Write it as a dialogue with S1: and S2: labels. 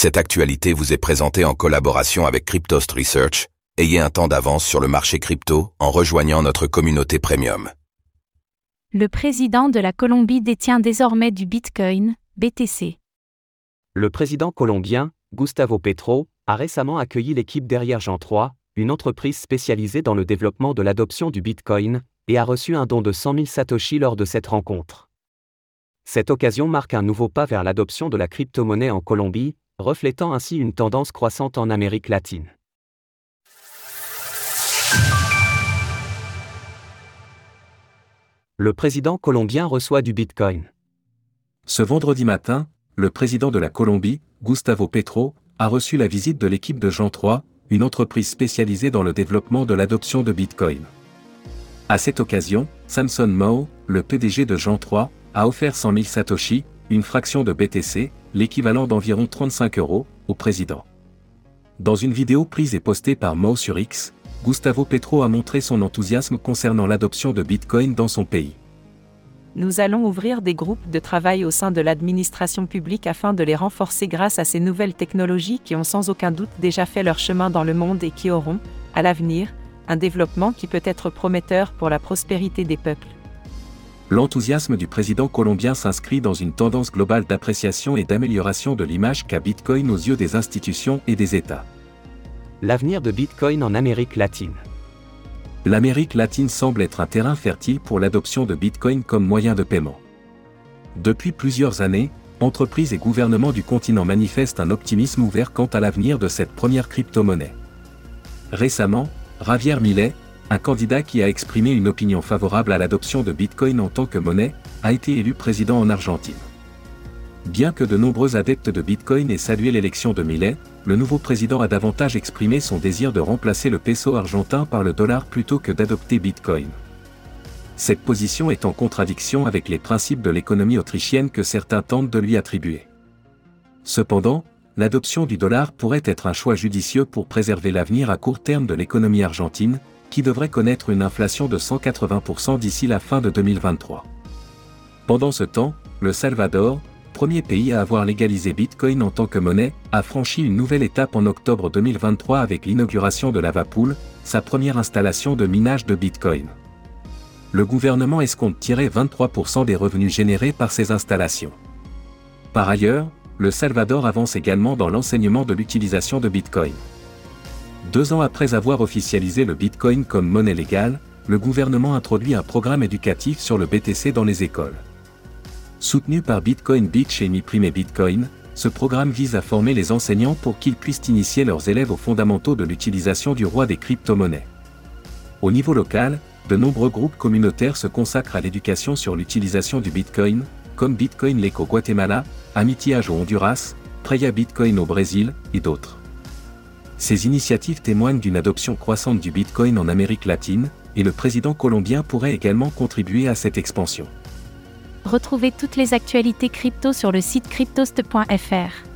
S1: Cette actualité vous est présentée en collaboration avec Cryptost Research. Ayez un temps d'avance sur le marché crypto en rejoignant notre communauté premium.
S2: Le président de la Colombie détient désormais du Bitcoin, BTC.
S3: Le président colombien, Gustavo Petro, a récemment accueilli l'équipe derrière Jean 3, une entreprise spécialisée dans le développement de l'adoption du Bitcoin, et a reçu un don de 100 000 Satoshi lors de cette rencontre. Cette occasion marque un nouveau pas vers l'adoption de la crypto-monnaie en Colombie, reflétant ainsi une tendance croissante en Amérique latine. Le président colombien reçoit du Bitcoin.
S4: Ce vendredi matin, le président de la Colombie, Gustavo Petro, a reçu la visite de l'équipe de Jean 3, une entreprise spécialisée dans le développement de l'adoption de Bitcoin. À cette occasion, Samson Mao, le PDG de Jean 3, a offert 100 000 Satoshi, une fraction de BTC, l'équivalent d'environ 35 euros, au président. Dans une vidéo prise et postée par Mao sur X, Gustavo Petro a montré son enthousiasme concernant l'adoption de Bitcoin dans son pays.
S5: Nous allons ouvrir des groupes de travail au sein de l'administration publique afin de les renforcer grâce à ces nouvelles technologies qui ont sans aucun doute déjà fait leur chemin dans le monde et qui auront, à l'avenir, un développement qui peut être prometteur pour la prospérité des peuples.
S4: L'enthousiasme du président colombien s'inscrit dans une tendance globale d'appréciation et d'amélioration de l'image qu'a Bitcoin aux yeux des institutions et des États.
S3: L'avenir de Bitcoin en Amérique latine.
S4: L'Amérique latine semble être un terrain fertile pour l'adoption de Bitcoin comme moyen de paiement. Depuis plusieurs années, entreprises et gouvernements du continent manifestent un optimisme ouvert quant à l'avenir de cette première crypto-monnaie. Récemment, Javier Millet, un candidat qui a exprimé une opinion favorable à l'adoption de Bitcoin en tant que monnaie, a été élu président en Argentine. Bien que de nombreux adeptes de Bitcoin aient salué l'élection de Millet, le nouveau président a davantage exprimé son désir de remplacer le peso argentin par le dollar plutôt que d'adopter Bitcoin. Cette position est en contradiction avec les principes de l'économie autrichienne que certains tentent de lui attribuer. Cependant, l'adoption du dollar pourrait être un choix judicieux pour préserver l'avenir à court terme de l'économie argentine, qui devrait connaître une inflation de 180% d'ici la fin de 2023. Pendant ce temps, le Salvador, premier pays à avoir légalisé Bitcoin en tant que monnaie, a franchi une nouvelle étape en octobre 2023 avec l'inauguration de Lavapool, sa première installation de minage de Bitcoin. Le gouvernement escompte tirer 23% des revenus générés par ces installations. Par ailleurs, le Salvador avance également dans l'enseignement de l'utilisation de Bitcoin. Deux ans après avoir officialisé le Bitcoin comme monnaie légale, le gouvernement introduit un programme éducatif sur le BTC dans les écoles. Soutenu par Bitcoin Beach et Mi Prime Bitcoin, ce programme vise à former les enseignants pour qu'ils puissent initier leurs élèves aux fondamentaux de l'utilisation du roi des crypto-monnaies. Au niveau local, de nombreux groupes communautaires se consacrent à l'éducation sur l'utilisation du Bitcoin, comme Bitcoin au Guatemala, Amitiage au Honduras, Preya Bitcoin au Brésil, et d'autres. Ces initiatives témoignent d'une adoption croissante du Bitcoin en Amérique latine, et le président colombien pourrait également contribuer à cette expansion.
S2: Retrouvez toutes les actualités crypto sur le site cryptost.fr.